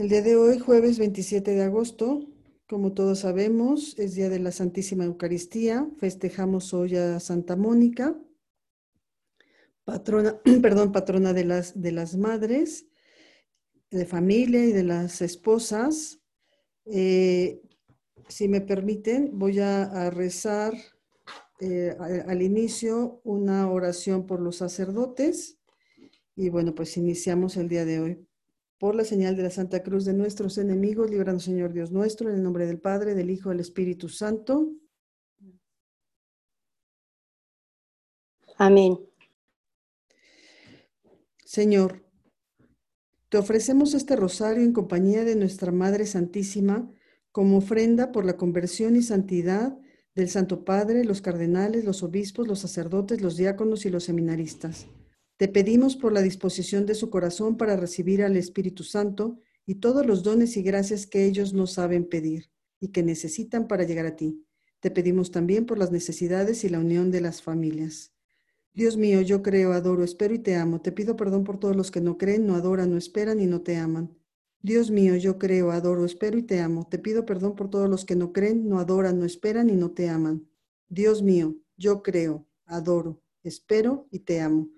El día de hoy, jueves 27 de agosto, como todos sabemos, es día de la Santísima Eucaristía. Festejamos hoy a Santa Mónica, patrona, perdón, patrona de las, de las madres, de familia y de las esposas. Eh, si me permiten, voy a, rezar eh, al inicio una oración por los sacerdotes y bueno, pues iniciamos el día de hoy. Por la señal de la Santa Cruz de nuestros enemigos, líbranos, Señor Dios nuestro, en el nombre del Padre, del Hijo, del Espíritu Santo. Amén. Señor, te ofrecemos este rosario en compañía de nuestra Madre Santísima como ofrenda por la conversión y santidad del Santo Padre, los cardenales, los obispos, los sacerdotes, los diáconos y los seminaristas te pedimos por la disposición de su corazón para recibir al Espíritu Santo y todos los dones y gracias que ellos no saben pedir y que necesitan para llegar a ti. Te pedimos también por las necesidades y la unión de las familias. Dios mío, yo creo, adoro, espero y te amo. Te pido perdón por todos los que no creen, no adoran, no esperan y no te aman. Dios mío, yo creo, adoro, espero y te amo. Te pido perdón por todos los que no creen, no adoran, no esperan y no te aman. Dios mío, yo creo, adoro, espero y te amo.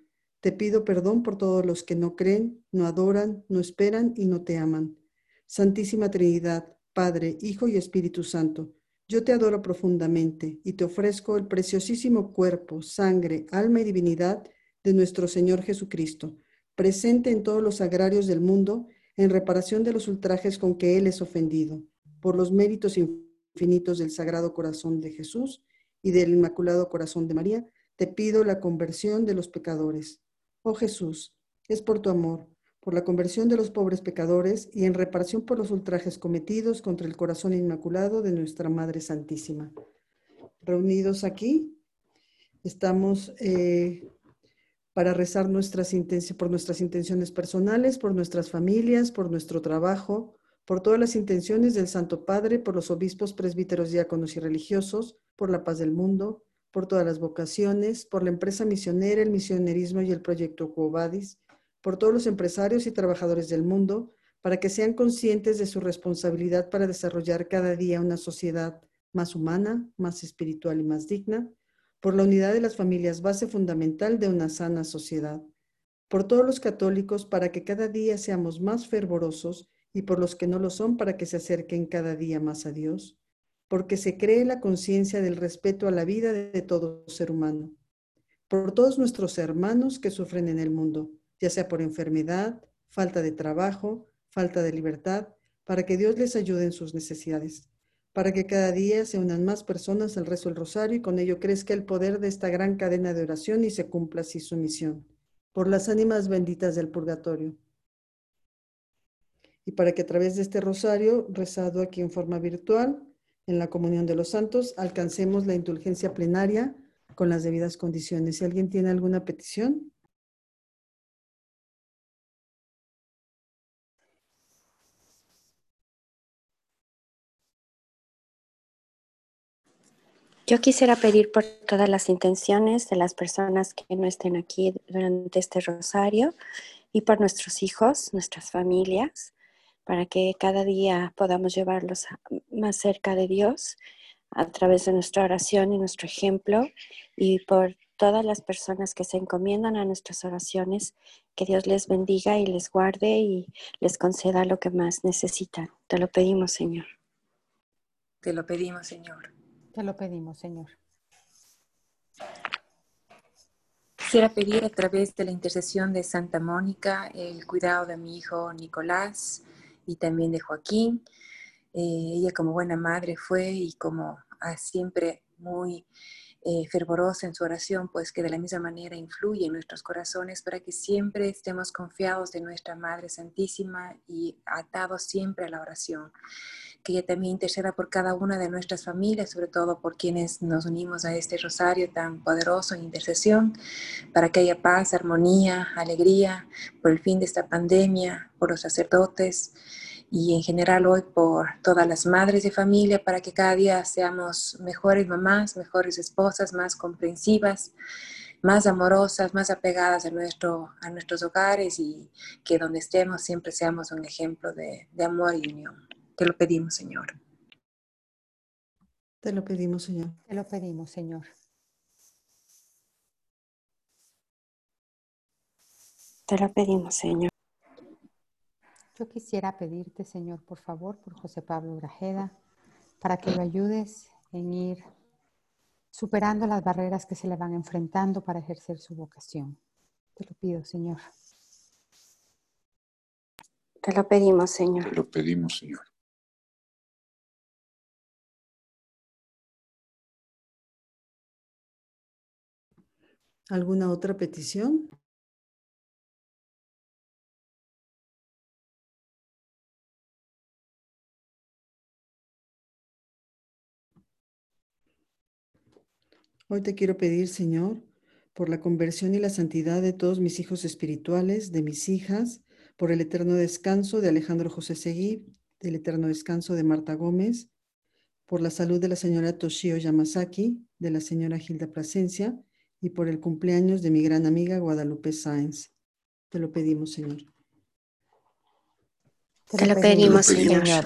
Te pido perdón por todos los que no creen, no adoran, no esperan y no te aman. Santísima Trinidad, Padre, Hijo y Espíritu Santo, yo te adoro profundamente y te ofrezco el preciosísimo cuerpo, sangre, alma y divinidad de nuestro Señor Jesucristo, presente en todos los agrarios del mundo en reparación de los ultrajes con que Él es ofendido, por los méritos infinitos del Sagrado Corazón de Jesús y del Inmaculado Corazón de María, te pido la conversión de los pecadores Oh Jesús, es por tu amor, por la conversión de los pobres pecadores y en reparación por los ultrajes cometidos contra el corazón inmaculado de nuestra Madre Santísima. Reunidos aquí, estamos eh, para rezar nuestras por nuestras intenciones personales, por nuestras familias, por nuestro trabajo, por todas las intenciones del Santo Padre, por los obispos, presbíteros, diáconos y religiosos, por la paz del mundo, por todas las vocaciones, por la empresa misionera, el misionerismo y el proyecto Cuobadis, por todos los empresarios y trabajadores del mundo, para que sean conscientes de su responsabilidad para desarrollar cada día una sociedad más humana, más espiritual y más digna, por la unidad de las familias, base fundamental de una sana sociedad, por todos los católicos para que cada día seamos más fervorosos y por los que no lo son para que se acerquen cada día más a Dios, porque se cree la conciencia del respeto a la vida de todo ser humano, por todos nuestros hermanos que sufren en el mundo, ya sea por enfermedad, falta de trabajo, falta de libertad, para que Dios les ayude en sus necesidades, para que cada día se unan más personas al rezo del rosario y con ello crezca el poder de esta gran cadena de oración y se cumpla así su misión, por las ánimas benditas del purgatorio. Y para que a través de este rosario, rezado aquí en forma virtual, en la comunión de los santos, alcancemos la indulgencia plenaria con las debidas condiciones. Si alguien tiene alguna petición. Yo quisiera pedir por todas las intenciones de las personas que no estén aquí durante este rosario y por nuestros hijos, nuestras familias, para que cada día podamos llevarlos más cerca de Dios a través de nuestra oración y nuestro ejemplo y por todas las personas que se encomiendan a nuestras oraciones, que Dios les bendiga y les guarde y les conceda lo que más necesitan. Te lo pedimos, Señor. Te lo pedimos, Señor. Te lo pedimos, Señor. Quisiera pedir a través de la intercesión de Santa Mónica el cuidado de mi hijo Nicolás, y también de Joaquín. Eh, ella como buena madre fue y como siempre muy eh, fervorosa en su oración, pues que de la misma manera influye en nuestros corazones para que siempre estemos confiados de nuestra Madre Santísima y atados siempre a la oración. Que ella también interceda por cada una de nuestras familias, sobre todo por quienes nos unimos a este rosario tan poderoso en intercesión, para que haya paz, armonía, alegría, por el fin de esta pandemia, por los sacerdotes y en general hoy por todas las madres de familia para que cada día seamos mejores mamás, mejores esposas, más comprensivas más amorosas, más apegadas a, nuestro, a nuestros hogares y que donde estemos siempre seamos un ejemplo de, de amor y unión. Te lo pedimos, Señor. Te lo pedimos, Señor. Te lo pedimos, Señor. Te lo pedimos, Señor. Yo quisiera pedirte, Señor, por favor, por José Pablo Grajeda, para que lo ayudes en ir superando las barreras que se le van enfrentando para ejercer su vocación. Te lo pido, Señor. Te lo pedimos, Señor. Te lo pedimos, Señor. ¿Alguna otra petición? Hoy te quiero pedir, Señor, por la conversión y la santidad de todos mis hijos espirituales, de mis hijas, por el eterno descanso de Alejandro José Seguí, del eterno descanso de Marta Gómez, por la salud de la señora Toshio Yamasaki, de la señora Gilda Plasencia y por el cumpleaños de mi gran amiga Guadalupe Sáenz. Te lo pedimos, Señor. Te lo pedimos, Te lo pedimos, Señor.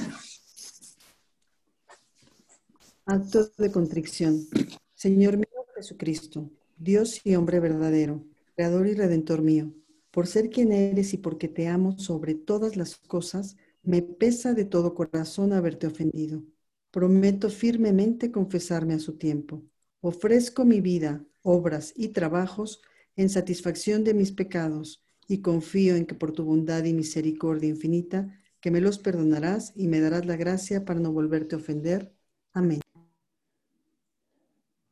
Acto de contrición. Señor mío Jesucristo, Dios y hombre verdadero, Creador y Redentor mío, por ser quien eres y porque te amo sobre todas las cosas, me pesa de todo corazón haberte ofendido. Prometo firmemente confesarme a su tiempo. Ofrezco mi vida, obras y trabajos en satisfacción de mis pecados y confío en que por tu bondad y misericordia infinita, que me los perdonarás y me darás la gracia para no volverte a ofender. Amén.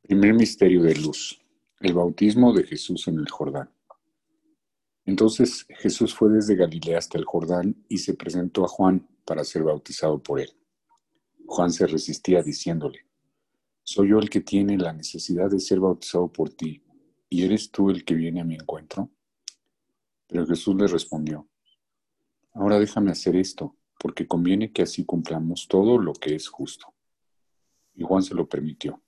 Primer misterio de luz. El bautismo de Jesús en el Jordán. Entonces Jesús fue desde Galilea hasta el Jordán y se presentó a Juan para ser bautizado por él. Juan se resistía diciéndole, ¿soy yo el que tiene la necesidad de ser bautizado por ti y eres tú el que viene a mi encuentro? Pero Jesús le respondió, ahora déjame hacer esto, porque conviene que así cumplamos todo lo que es justo. Y Juan se lo permitió.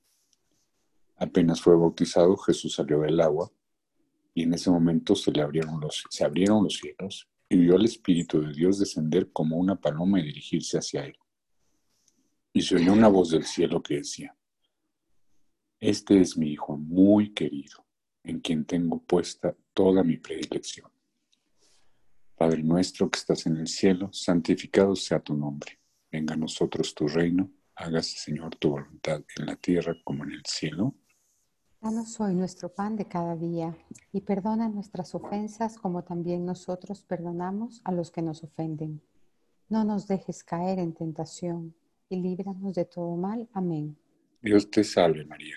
Apenas fue bautizado, Jesús salió del agua y en ese momento se le abrieron los, se abrieron los cielos y vio al Espíritu de Dios descender como una paloma y dirigirse hacia él. Y se oyó una voz del cielo que decía, Este es mi Hijo muy querido, en quien tengo puesta toda mi predilección. Padre nuestro que estás en el cielo, santificado sea tu nombre. Venga a nosotros tu reino, hágase Señor tu voluntad en la tierra como en el cielo. Danos hoy nuestro pan de cada día y perdona nuestras ofensas como también nosotros perdonamos a los que nos ofenden. No nos dejes caer en tentación y líbranos de todo mal. Amén. Dios te salve María,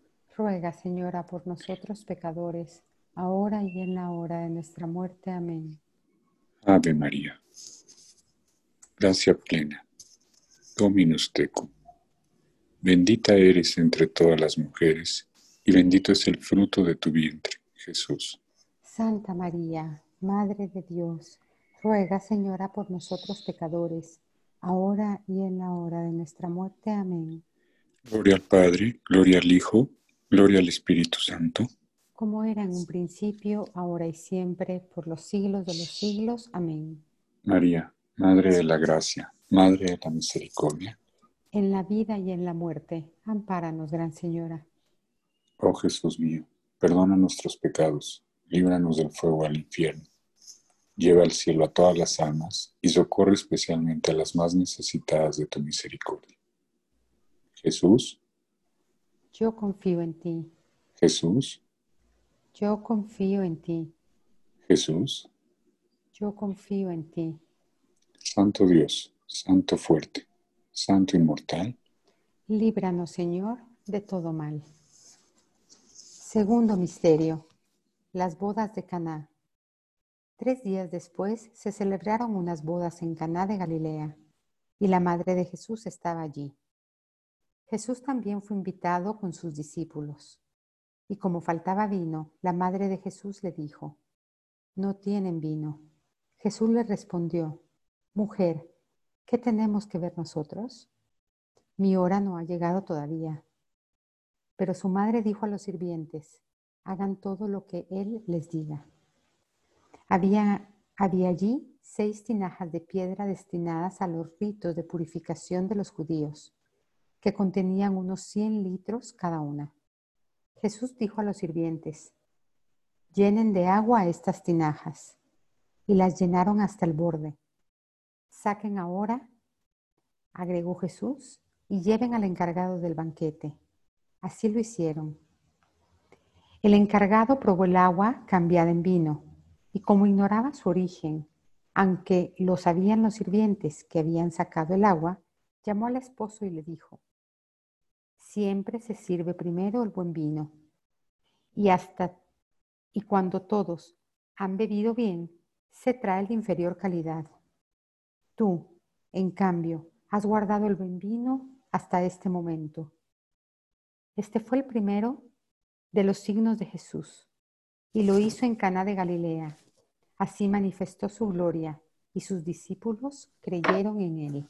ruega, Señora, por nosotros pecadores, ahora y en la hora de nuestra muerte. Amén. Ave María. Gracia plena. Dominus tecum. Bendita eres entre todas las mujeres, y bendito es el fruto de tu vientre, Jesús. Santa María, Madre de Dios, ruega, Señora, por nosotros pecadores, ahora y en la hora de nuestra muerte. Amén. Gloria al Padre, gloria al Hijo, gloria al Espíritu Santo. Como era en un principio, ahora y siempre, por los siglos de los siglos. Amén. María, Madre de la Gracia, Madre de la Misericordia. En la vida y en la muerte, ampáranos, Gran Señora. Oh Jesús mío, perdona nuestros pecados, líbranos del fuego al infierno. Lleva al cielo a todas las almas y socorre especialmente a las más necesitadas de tu misericordia. Jesús, Yo confío en ti. Jesús, Yo confío en ti. Jesús, Yo confío en ti. Santo Dios, Santo fuerte, Santo inmortal, Líbranos, Señor, de todo mal. Segundo misterio. Las bodas de Caná. Tres días después se celebraron unas bodas en Caná de Galilea, y la madre de Jesús estaba allí. Jesús también fue invitado con sus discípulos. Y como faltaba vino, la madre de Jesús le dijo, No tienen vino. Jesús le respondió, Mujer, ¿qué tenemos que ver nosotros? Mi hora no ha llegado todavía. Pero su madre dijo a los sirvientes, hagan todo lo que él les diga. Había, había allí seis tinajas de piedra destinadas a los ritos de purificación de los judíos, que contenían unos 100 litros cada una. Jesús dijo a los sirvientes, llenen de agua estas tinajas, y las llenaron hasta el borde. Saquen ahora, agregó Jesús, y lleven al encargado del banquete. Así lo hicieron. El encargado probó el agua cambiada en vino, y como ignoraba su origen, aunque lo sabían los sirvientes que habían sacado el agua, llamó al esposo y le dijo, siempre se sirve primero el buen vino, y hasta y cuando todos han bebido bien, se trae el de inferior calidad. Tú, en cambio, has guardado el buen vino hasta este momento. Este fue el primero de los signos de Jesús y lo hizo en Caná de Galilea. Así manifestó su gloria y sus discípulos creyeron en él.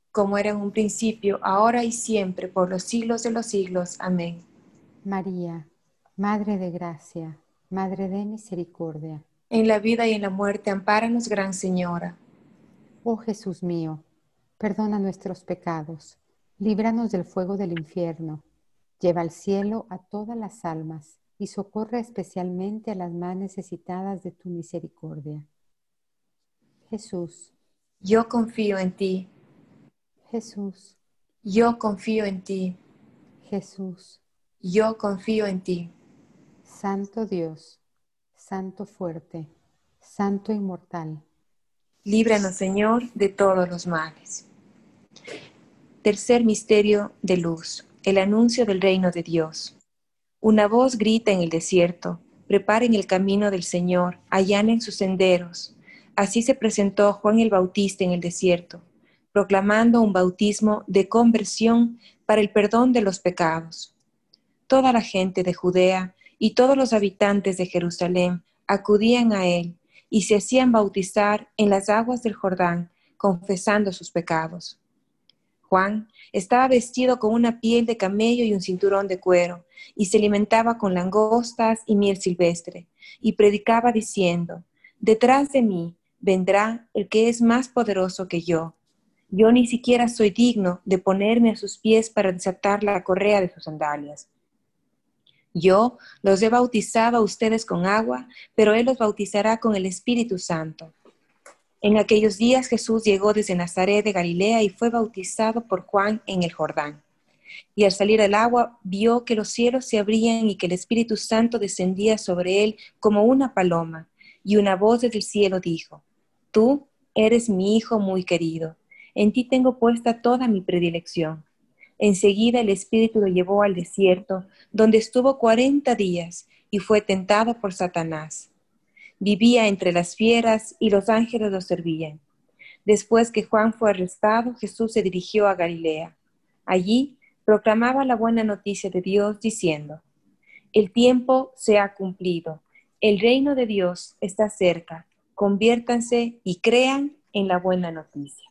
Como era en un principio, ahora y siempre, por los siglos de los siglos. Amén. María, Madre de Gracia, Madre de Misericordia. En la vida y en la muerte, ampáranos, Gran Señora. Oh Jesús mío, perdona nuestros pecados líbranos del fuego del infierno, lleva al cielo a todas las almas y socorre especialmente a las más necesitadas de tu misericordia. Jesús. Yo confío en ti. Jesús. Yo confío en ti. Jesús. Yo confío en ti. Santo Dios, Santo fuerte, Santo inmortal. Líbranos, Señor, de todos los males. Tercer misterio de luz, el anuncio del reino de Dios. Una voz grita en el desierto, preparen el camino del Señor, allanen sus senderos. Así se presentó Juan el Bautista en el desierto, proclamando un bautismo de conversión para el perdón de los pecados. Toda la gente de Judea y todos los habitantes de Jerusalén acudían a él y se hacían bautizar en las aguas del Jordán, confesando sus pecados. Juan estaba vestido con una piel de camello y un cinturón de cuero, y se alimentaba con langostas y miel silvestre, y predicaba diciendo, Detrás de mí vendrá el que es más poderoso que yo. Yo ni siquiera soy digno de ponerme a sus pies para desatar la correa de sus sandalias. Yo los he bautizado a ustedes con agua, pero Él los bautizará con el Espíritu Santo. En aquellos días Jesús llegó desde Nazaret de Galilea y fue bautizado por Juan en el Jordán. Y al salir del agua vio que los cielos se abrían y que el Espíritu Santo descendía sobre él como una paloma. Y una voz desde el cielo dijo, Tú eres mi Hijo muy querido, en ti tengo puesta toda mi predilección. Enseguida el Espíritu lo llevó al desierto, donde estuvo cuarenta días y fue tentado por Satanás Vivía entre las fieras y los ángeles lo servían. Después que Juan fue arrestado, Jesús se dirigió a Galilea. Allí proclamaba la buena noticia de Dios diciendo, El tiempo se ha cumplido, el reino de Dios está cerca, conviértanse y crean en la buena noticia.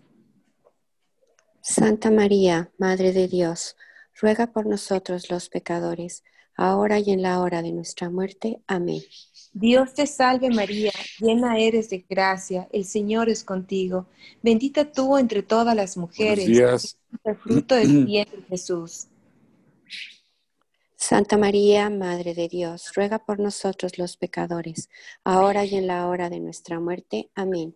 Santa María, Madre de Dios, ruega por nosotros los pecadores, ahora y en la hora de nuestra muerte. Amén. Dios te salve María, llena eres de gracia, el Señor es contigo. Bendita tú entre todas las mujeres, el fruto de tu vientre Jesús. Santa María, Madre de Dios, ruega por nosotros los pecadores, ahora y en la hora de nuestra muerte. Amén.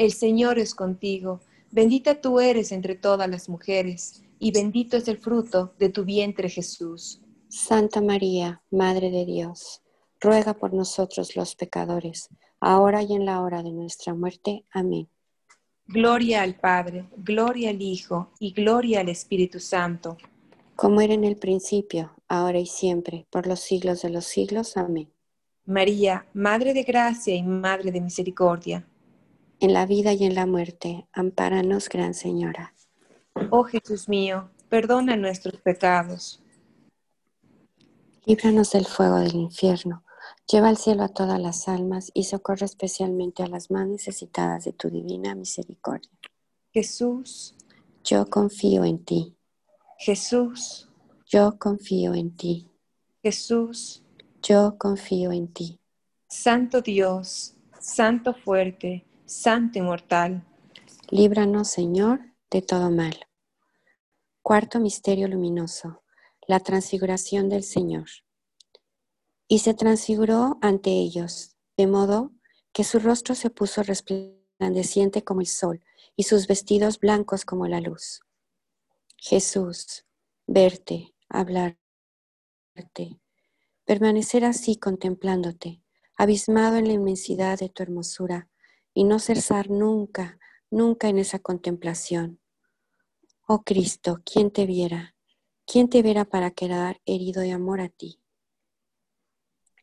el Señor es contigo, bendita tú eres entre todas las mujeres, y bendito es el fruto de tu vientre Jesús. Santa María, Madre de Dios, ruega por nosotros los pecadores, ahora y en la hora de nuestra muerte. Amén. Gloria al Padre, gloria al Hijo y gloria al Espíritu Santo. Como era en el principio, ahora y siempre, por los siglos de los siglos. Amén. María, Madre de Gracia y Madre de Misericordia en la vida y en la muerte. Ampáranos, Gran Señora. Oh Jesús mío, perdona nuestros pecados. Líbranos del fuego del infierno. Lleva al cielo a todas las almas y socorre especialmente a las más necesitadas de tu divina misericordia. Jesús, yo confío en ti. Jesús, yo confío en ti. Jesús, yo confío en ti. Santo Dios, Santo fuerte, Santo inmortal. Líbranos, Señor, de todo mal. Cuarto misterio luminoso, la transfiguración del Señor. Y se transfiguró ante ellos, de modo que su rostro se puso resplandeciente como el sol y sus vestidos blancos como la luz. Jesús, verte, hablarte, permanecer así contemplándote, abismado en la inmensidad de tu hermosura, y no cesar nunca, nunca en esa contemplación. Oh Cristo, ¿quién te viera? ¿Quién te viera para quedar herido de amor a ti?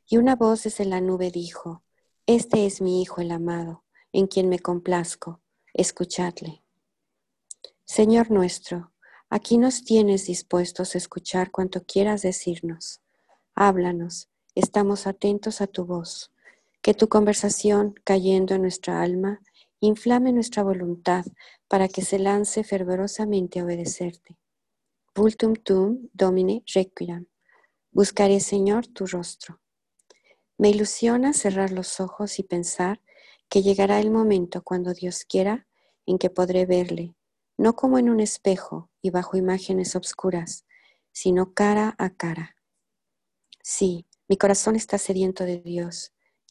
Y una voz desde la nube dijo, Este es mi Hijo el amado, en quien me complazco. Escuchadle. Señor nuestro, aquí nos tienes dispuestos a escuchar cuanto quieras decirnos. Háblanos, estamos atentos a tu voz. Que tu conversación, cayendo en nuestra alma, inflame nuestra voluntad para que se lance fervorosamente a obedecerte. Vultum tum, Domine, requiem. Buscaré, Señor, tu rostro. Me ilusiona cerrar los ojos y pensar que llegará el momento cuando Dios quiera en que podré verle, no como en un espejo y bajo imágenes obscuras, sino cara a cara. Sí, mi corazón está sediento de Dios,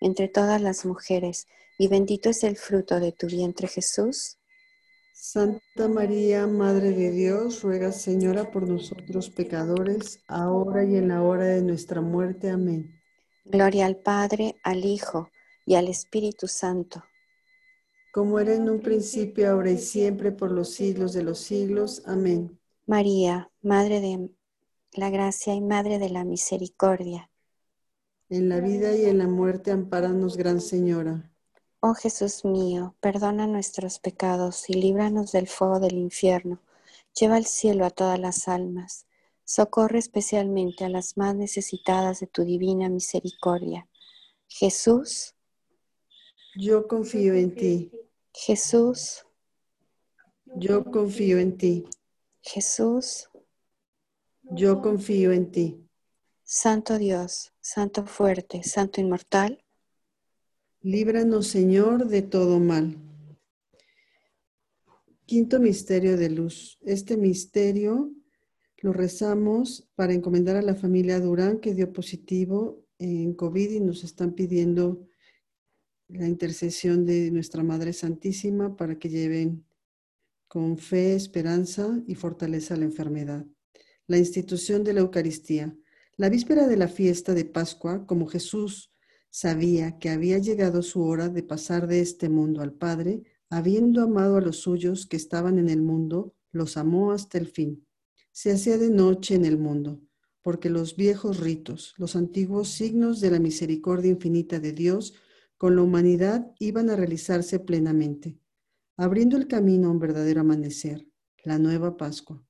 entre todas las mujeres, y bendito es el fruto de tu vientre Jesús. Santa María, Madre de Dios, ruega Señora por nosotros pecadores, ahora y en la hora de nuestra muerte. Amén. Gloria al Padre, al Hijo y al Espíritu Santo. Como era en un principio, ahora y siempre, por los siglos de los siglos. Amén. María, Madre de la Gracia y Madre de la Misericordia En la vida y en la muerte, ampáranos, Gran Señora. Oh Jesús mío, perdona nuestros pecados y líbranos del fuego del infierno. Lleva al cielo a todas las almas. Socorre especialmente a las más necesitadas de tu divina misericordia. Jesús. Yo confío en ti. Jesús. Yo confío en ti. Jesús. Yo confío en ti. Santo Dios, Santo fuerte, Santo inmortal. Líbranos, Señor, de todo mal. Quinto misterio de luz. Este misterio lo rezamos para encomendar a la familia Durán que dio positivo en COVID y nos están pidiendo la intercesión de nuestra Madre Santísima para que lleven con fe, esperanza y fortaleza la enfermedad. La institución de la Eucaristía. La víspera de la fiesta de Pascua, como Jesús sabía que había llegado su hora de pasar de este mundo al Padre, habiendo amado a los suyos que estaban en el mundo, los amó hasta el fin. Se hacía de noche en el mundo, porque los viejos ritos, los antiguos signos de la misericordia infinita de Dios con la humanidad iban a realizarse plenamente, abriendo el camino a un verdadero amanecer, la nueva Pascua.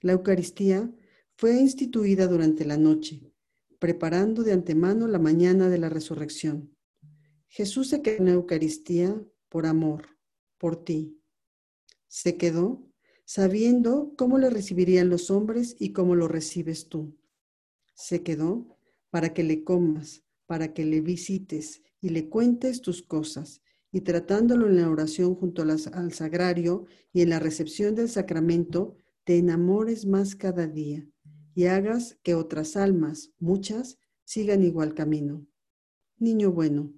La Eucaristía fue instituida durante la noche, preparando de antemano la mañana de la resurrección. Jesús se quedó en la Eucaristía por amor, por ti. Se quedó sabiendo cómo le recibirían los hombres y cómo lo recibes tú. Se quedó para que le comas, para que le visites y le cuentes tus cosas, y tratándolo en la oración junto al sagrario y en la recepción del sacramento, te enamores más cada día y hagas que otras almas, muchas, sigan igual camino. Niño bueno,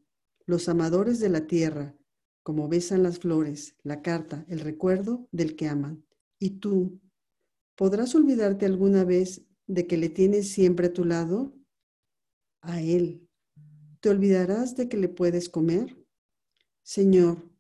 los amadores de la tierra, como besan las flores, la carta, el recuerdo del que aman. Y tú, ¿podrás olvidarte alguna vez de que le tienes siempre a tu lado? A Él. ¿Te olvidarás de que le puedes comer? Señor,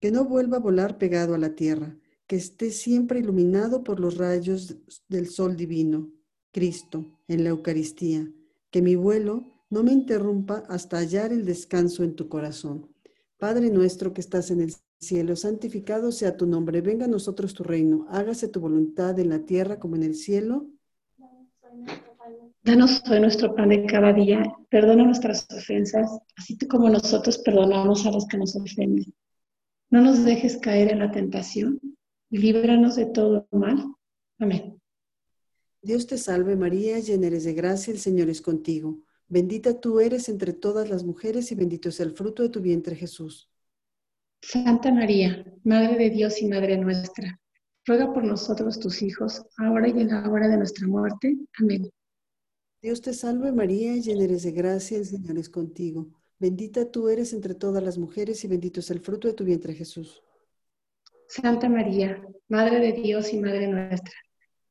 que no vuelva a volar pegado a la tierra, que esté siempre iluminado por los rayos del sol divino, Cristo, en la Eucaristía, que mi vuelo no me interrumpa hasta hallar el descanso en tu corazón. Padre nuestro que estás en el cielo, santificado sea tu nombre, venga a nosotros tu reino, hágase tu voluntad en la tierra como en el cielo. Danos hoy nuestro pan de cada día, perdona nuestras ofensas, así como nosotros perdonamos a los que nos ofenden. No nos dejes caer en la tentación y líbranos de todo mal. Amén. Dios te salve María, llena eres de gracia, el Señor es contigo. Bendita tú eres entre todas las mujeres y bendito es el fruto de tu vientre Jesús. Santa María, Madre de Dios y Madre nuestra, ruega por nosotros tus hijos, ahora y en la hora de nuestra muerte. Amén. Dios te salve María, llena eres de gracia, el Señor es contigo. Bendita tú eres entre todas las mujeres y bendito es el fruto de tu vientre Jesús. Santa María, Madre de Dios y Madre nuestra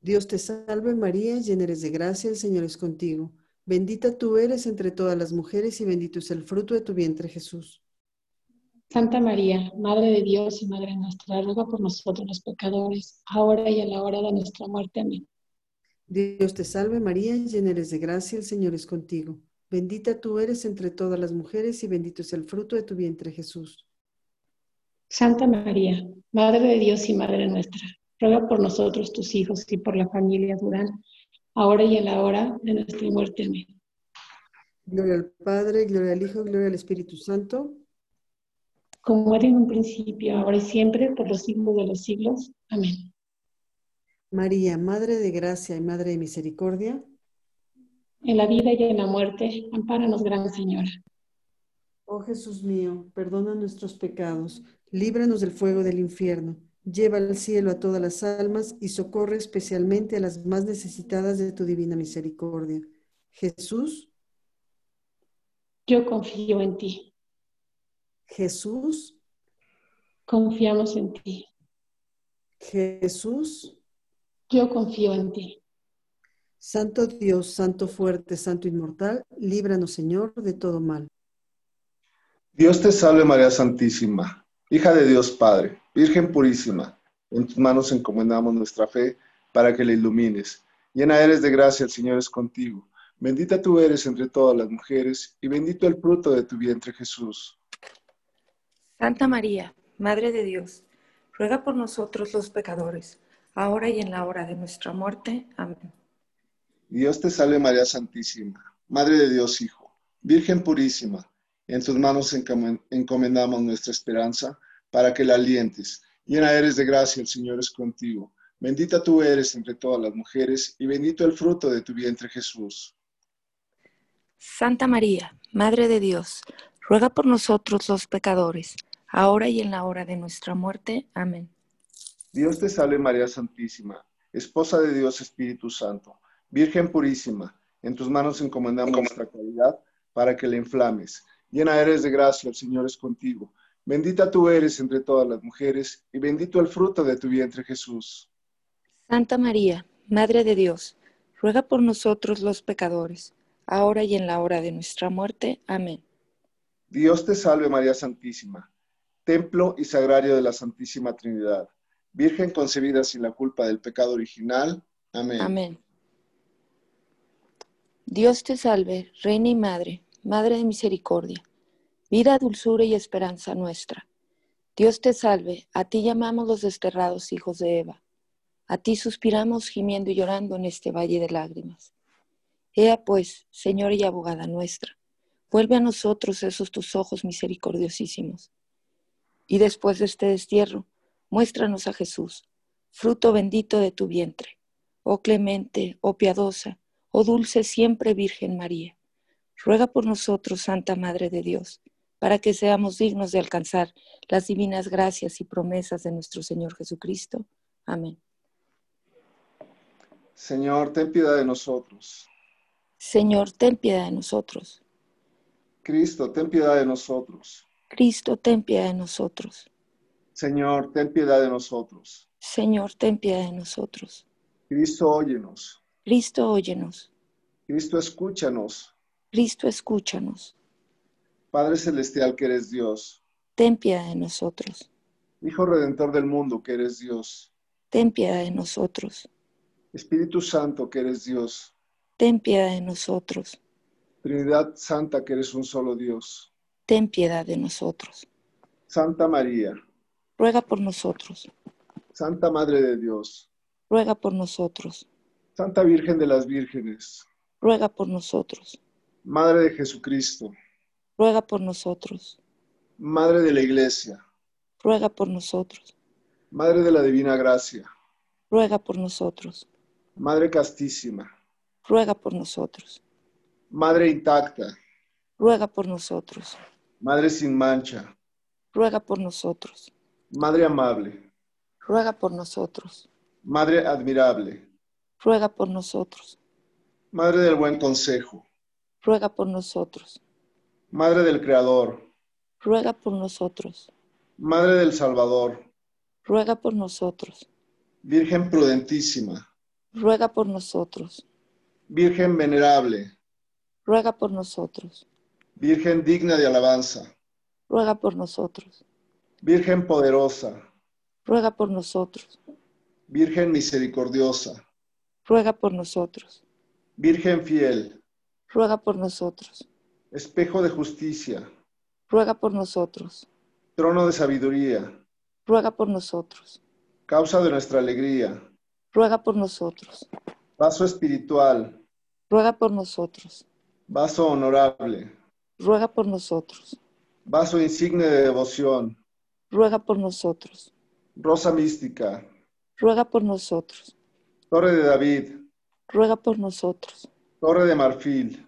Dios te salve María, llena eres de gracia, el Señor es contigo. Bendita tú eres entre todas las mujeres y bendito es el fruto de tu vientre, Jesús. Santa María, Madre de Dios y Madre nuestra, ruega por nosotros los pecadores, ahora y en la hora de nuestra muerte. Amén. Dios te salve María, llena eres de gracia, el Señor es contigo. Bendita tú eres entre todas las mujeres y bendito es el fruto de tu vientre Jesús. Santa María, Madre de Dios y Madre nuestra, ruega por nosotros tus hijos y por la familia Durán, ahora y en la hora de nuestra muerte. Amén. Gloria al Padre, gloria al Hijo, gloria al Espíritu Santo. Como era en un principio, ahora y siempre, por los siglos de los siglos. Amén. María, Madre de Gracia y Madre de Misericordia. En la vida y en la muerte, ampáranos, Gran Señora. Oh Jesús mío, perdona nuestros pecados, líbranos del fuego del infierno, lleva al cielo a todas las almas y socorre especialmente a las más necesitadas de tu divina misericordia. Jesús. Yo confío en ti. Jesús. Confiamos en ti. Jesús. Yo confío en ti. Santo Dios, Santo fuerte, Santo inmortal, líbranos Señor de todo mal. Dios te salve María Santísima, hija de Dios Padre, Virgen purísima. En tus manos encomendamos nuestra fe para que la ilumines. Llena eres de gracia, el Señor es contigo. Bendita tú eres entre todas las mujeres y bendito el fruto de tu vientre Jesús. Santa María, Madre de Dios, ruega por nosotros los pecadores ahora y en la hora de nuestra muerte. Amén. Dios te salve María Santísima, Madre de Dios Hijo, Virgen purísima, en tus manos encomendamos nuestra esperanza para que la alientes. Llena eres de gracia, el Señor es contigo. Bendita tú eres entre todas las mujeres y bendito el fruto de tu vientre Jesús. Santa María, Madre de Dios, ruega por nosotros los pecadores, ahora y en la hora de nuestra muerte. Amén. Dios te salve María Santísima, Esposa de Dios Espíritu Santo, Virgen purísima, en tus manos encomendamos nuestra caridad para que la inflames. Llena eres de gracia, el Señor es contigo. Bendita tú eres entre todas las mujeres y bendito el fruto de tu vientre Jesús. Santa María, Madre de Dios, ruega por nosotros los pecadores, ahora y en la hora de nuestra muerte. Amén. Dios te salve María Santísima, templo y sagrario de la Santísima Trinidad Virgen concebida sin la culpa del pecado original. Amén. Amén. Dios te salve, Reina y Madre, Madre de Misericordia, vida, dulzura y esperanza nuestra. Dios te salve, a ti llamamos los desterrados hijos de Eva. A ti suspiramos gimiendo y llorando en este valle de lágrimas. Ea pues, Señora y abogada nuestra, vuelve a nosotros esos tus ojos misericordiosísimos. Y después de este destierro, Muéstranos a Jesús, fruto bendito de tu vientre. Oh clemente, oh piadosa, oh dulce siempre Virgen María. Ruega por nosotros, Santa Madre de Dios, para que seamos dignos de alcanzar las divinas gracias y promesas de nuestro Señor Jesucristo. Amén. Señor, ten piedad de nosotros. Señor, ten piedad de nosotros. Cristo, ten piedad de nosotros. Cristo, ten piedad de nosotros. Señor, ten piedad de nosotros. Señor, ten piedad de nosotros. Cristo, óyenos. Cristo, óyenos. Cristo, escúchanos. Cristo, escúchanos. Padre Celestial que eres Dios. Ten piedad de nosotros. Hijo Redentor del mundo que eres Dios. Ten piedad de nosotros. Espíritu Santo que eres Dios. Ten piedad de nosotros. Trinidad Santa que eres un solo Dios. Ten piedad de nosotros. Santa María ruega por nosotros. Santa Madre de Dios, ruega por nosotros. Santa Virgen de las Vírgenes, ruega por nosotros. Madre de Jesucristo, ruega por nosotros. Madre de la Iglesia, ruega por nosotros. Madre de la Divina Gracia, ruega por nosotros. Madre castísima, ruega por nosotros. Madre intacta, ruega por nosotros. Madre sin mancha, ruega por nosotros. Madre amable, ruega por nosotros. Madre admirable, ruega por nosotros. Madre del buen consejo, ruega por nosotros. Madre del Creador, ruega por nosotros. Madre del Salvador, ruega por nosotros. Virgen prudentísima, ruega por nosotros. Virgen venerable, ruega por nosotros. Virgen digna de alabanza, ruega por nosotros. Virgen poderosa, ruega por nosotros. Virgen misericordiosa, ruega por nosotros. Virgen fiel, ruega por nosotros. Espejo de justicia, ruega por nosotros. Trono de sabiduría, ruega por nosotros. Causa de nuestra alegría, ruega por nosotros. Vaso espiritual, ruega por nosotros. Vaso honorable, ruega por nosotros. Vaso insigne de devoción, ruega por nosotros. Rosa mística, ruega por nosotros. Torre de David, ruega por nosotros. Torre de marfil,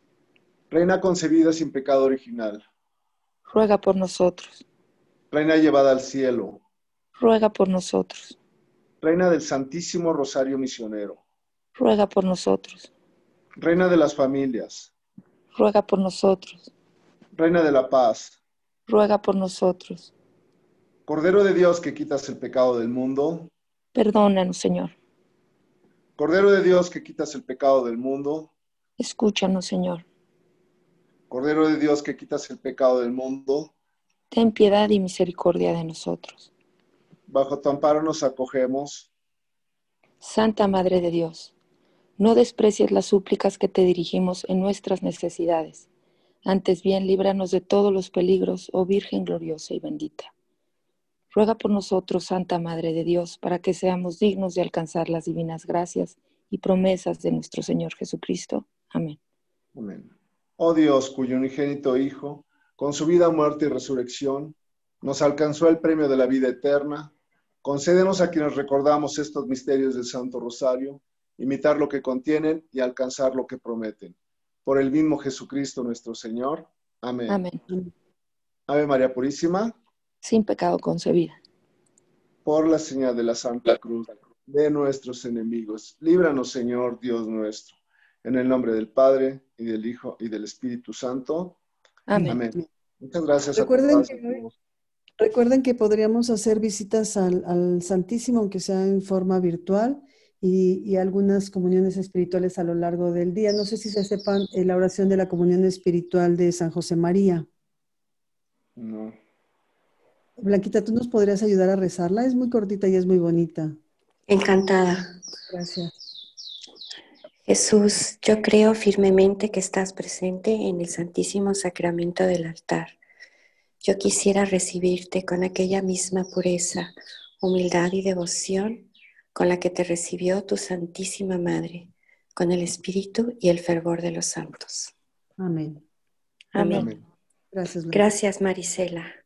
Reina concebida sin pecado original, ruega por nosotros. Reina llevada al cielo, ruega por nosotros. Reina del Santísimo Rosario Misionero, ruega por nosotros. Reina de las familias, ruega por nosotros. Reina de la paz, ruega por nosotros. Cordero de Dios que quitas el pecado del mundo, perdónanos, Señor. Cordero de Dios que quitas el pecado del mundo, escúchanos, Señor. Cordero de Dios que quitas el pecado del mundo, ten piedad y misericordia de nosotros. Bajo tu amparo nos acogemos. Santa Madre de Dios, no desprecies las súplicas que te dirigimos en nuestras necesidades. Antes bien, líbranos de todos los peligros, oh Virgen gloriosa y bendita. Ruega por nosotros, Santa Madre de Dios, para que seamos dignos de alcanzar las divinas gracias y promesas de nuestro Señor Jesucristo. Amén. Amén. Oh Dios, cuyo unigénito Hijo, con su vida, muerte y resurrección, nos alcanzó el premio de la vida eterna, concédenos a quienes recordamos estos misterios del Santo Rosario, imitar lo que contienen y alcanzar lo que prometen. Por el mismo Jesucristo nuestro Señor. Amén. Amén. Ave María Purísima sin pecado concebida. Por la señal de la Santa Cruz de nuestros enemigos, líbranos, Señor Dios nuestro, en el nombre del Padre, y del Hijo, y del Espíritu Santo. Amén. Muchas gracias. Recuerden, que, recuerden que podríamos hacer visitas al, Santísimo, aunque sea en forma virtual, y, y, algunas comuniones espirituales a lo largo del día. No sé si se sepan eh, la oración de la comunión espiritual de San José María. No. Blanquita, ¿tú nos podrías ayudar a rezarla? Es muy cortita y es muy bonita. Encantada. Gracias. Jesús, yo creo firmemente que estás presente en el Santísimo Sacramento del altar. Yo quisiera recibirte con aquella misma pureza, humildad y devoción con la que te recibió tu Santísima Madre, con el Espíritu y el fervor de los santos. Amén. Amén. Gracias, Gracias, Marisela.